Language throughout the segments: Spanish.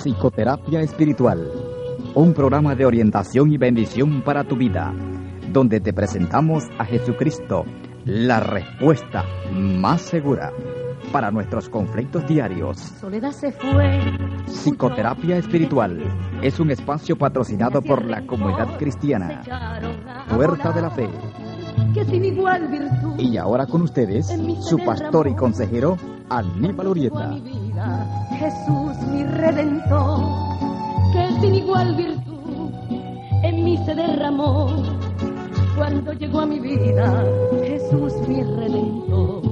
Psicoterapia Espiritual, un programa de orientación y bendición para tu vida, donde te presentamos a Jesucristo, la respuesta más segura para nuestros conflictos diarios. Soledad se fue. Psicoterapia Espiritual es un espacio patrocinado por la comunidad cristiana, Puerta de la Fe. Que sin igual virtud. Y ahora con ustedes, su pastor y consejero, Aníbal Urieta. Jesús mi redentor, que sin igual virtud en mí se derramó. Cuando llegó a mi vida, Jesús mi redentor.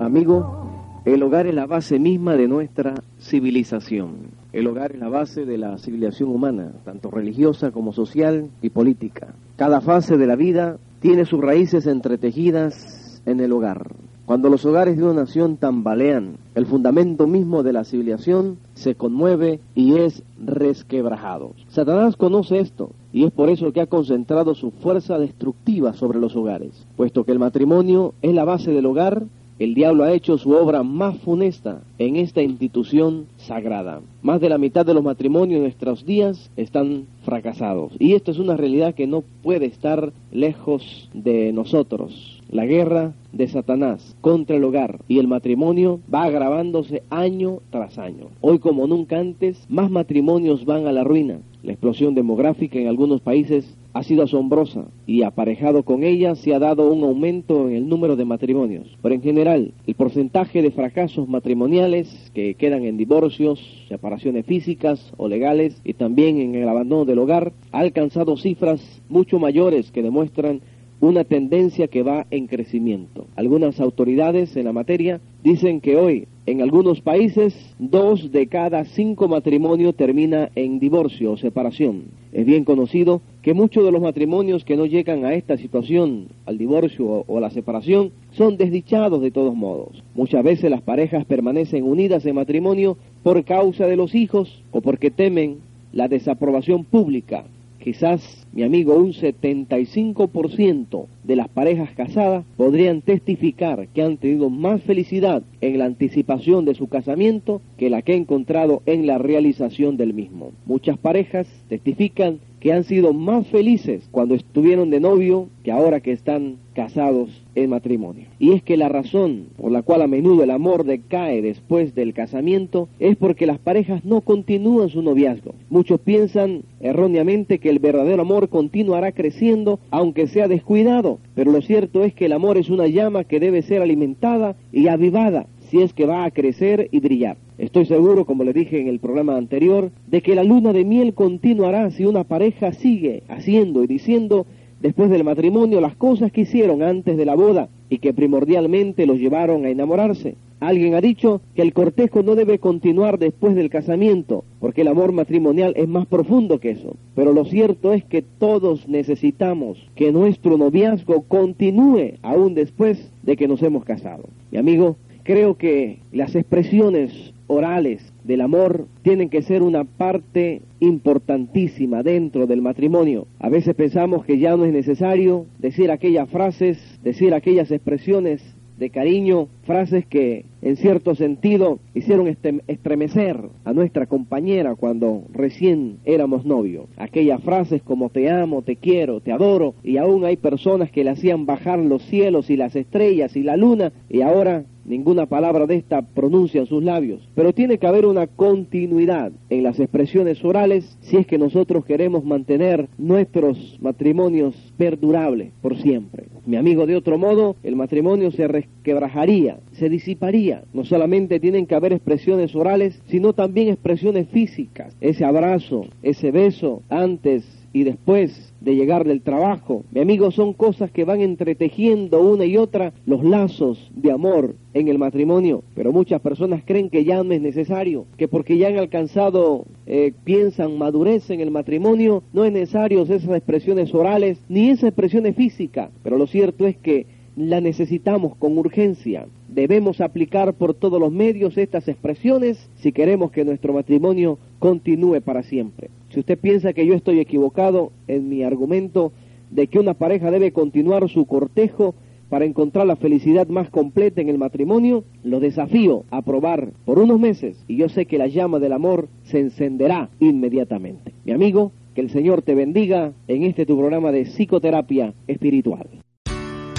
Amigo, el hogar es la base misma de nuestra civilización. El hogar es la base de la civilización humana, tanto religiosa como social y política. Cada fase de la vida tiene sus raíces entretejidas en el hogar. Cuando los hogares de una nación tambalean, el fundamento mismo de la civilización se conmueve y es resquebrajado. Satanás conoce esto y es por eso que ha concentrado su fuerza destructiva sobre los hogares. Puesto que el matrimonio es la base del hogar, el diablo ha hecho su obra más funesta en esta institución sagrada. Más de la mitad de los matrimonios de nuestros días están fracasados. Y esto es una realidad que no puede estar lejos de nosotros. La guerra de Satanás contra el hogar y el matrimonio va agravándose año tras año. Hoy como nunca antes, más matrimonios van a la ruina. La explosión demográfica en algunos países ha sido asombrosa y aparejado con ella se ha dado un aumento en el número de matrimonios. Pero en general, el porcentaje de fracasos matrimoniales que quedan en divorcios, separaciones físicas o legales y también en el abandono del hogar ha alcanzado cifras mucho mayores que demuestran una tendencia que va en crecimiento. Algunas autoridades en la materia dicen que hoy en algunos países dos de cada cinco matrimonios termina en divorcio o separación. Es bien conocido que muchos de los matrimonios que no llegan a esta situación, al divorcio o a la separación, son desdichados de todos modos. Muchas veces las parejas permanecen unidas en matrimonio por causa de los hijos o porque temen la desaprobación pública quizás, mi amigo, un 75% de las parejas casadas podrían testificar que han tenido más felicidad en la anticipación de su casamiento que la que he encontrado en la realización del mismo. Muchas parejas testifican que han sido más felices cuando estuvieron de novio que ahora que están casados en matrimonio. Y es que la razón por la cual a menudo el amor decae después del casamiento es porque las parejas no continúan su noviazgo. Muchos piensan erróneamente que el verdadero amor continuará creciendo aunque sea descuidado, pero lo cierto es que el amor es una llama que debe ser alimentada y avivada si es que va a crecer y brillar. Estoy seguro, como le dije en el programa anterior, de que la luna de miel continuará si una pareja sigue haciendo y diciendo después del matrimonio las cosas que hicieron antes de la boda y que primordialmente los llevaron a enamorarse. Alguien ha dicho que el cortejo no debe continuar después del casamiento, porque el amor matrimonial es más profundo que eso. Pero lo cierto es que todos necesitamos que nuestro noviazgo continúe aún después de que nos hemos casado. Mi amigo, Creo que las expresiones orales del amor tienen que ser una parte importantísima dentro del matrimonio. A veces pensamos que ya no es necesario decir aquellas frases, decir aquellas expresiones de cariño, frases que en cierto sentido hicieron estremecer a nuestra compañera cuando recién éramos novios. Aquellas frases como te amo, te quiero, te adoro, y aún hay personas que le hacían bajar los cielos y las estrellas y la luna, y ahora ninguna palabra de esta pronuncia en sus labios. Pero tiene que haber una continuidad en las expresiones orales si es que nosotros queremos mantener nuestros matrimonios perdurables por siempre. Mi amigo, de otro modo, el matrimonio se resquebrajaría, se disiparía. No solamente tienen que haber expresiones orales, sino también expresiones físicas. Ese abrazo, ese beso antes y después de llegar del trabajo. Mi amigo, son cosas que van entretejiendo una y otra los lazos de amor en el matrimonio. Pero muchas personas creen que ya no es necesario, que porque ya han alcanzado, eh, piensan madurez en el matrimonio, no es necesario esas expresiones orales ni esas expresiones físicas. Pero lo cierto es que la necesitamos con urgencia. Debemos aplicar por todos los medios estas expresiones si queremos que nuestro matrimonio continúe para siempre. Si usted piensa que yo estoy equivocado en mi argumento de que una pareja debe continuar su cortejo para encontrar la felicidad más completa en el matrimonio, lo desafío a probar por unos meses y yo sé que la llama del amor se encenderá inmediatamente. Mi amigo, que el Señor te bendiga en este tu programa de psicoterapia espiritual.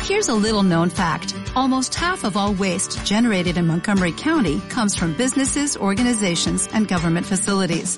Here's a little known fact. Almost half of all waste generated in Montgomery County comes from businesses, organizations, and government facilities.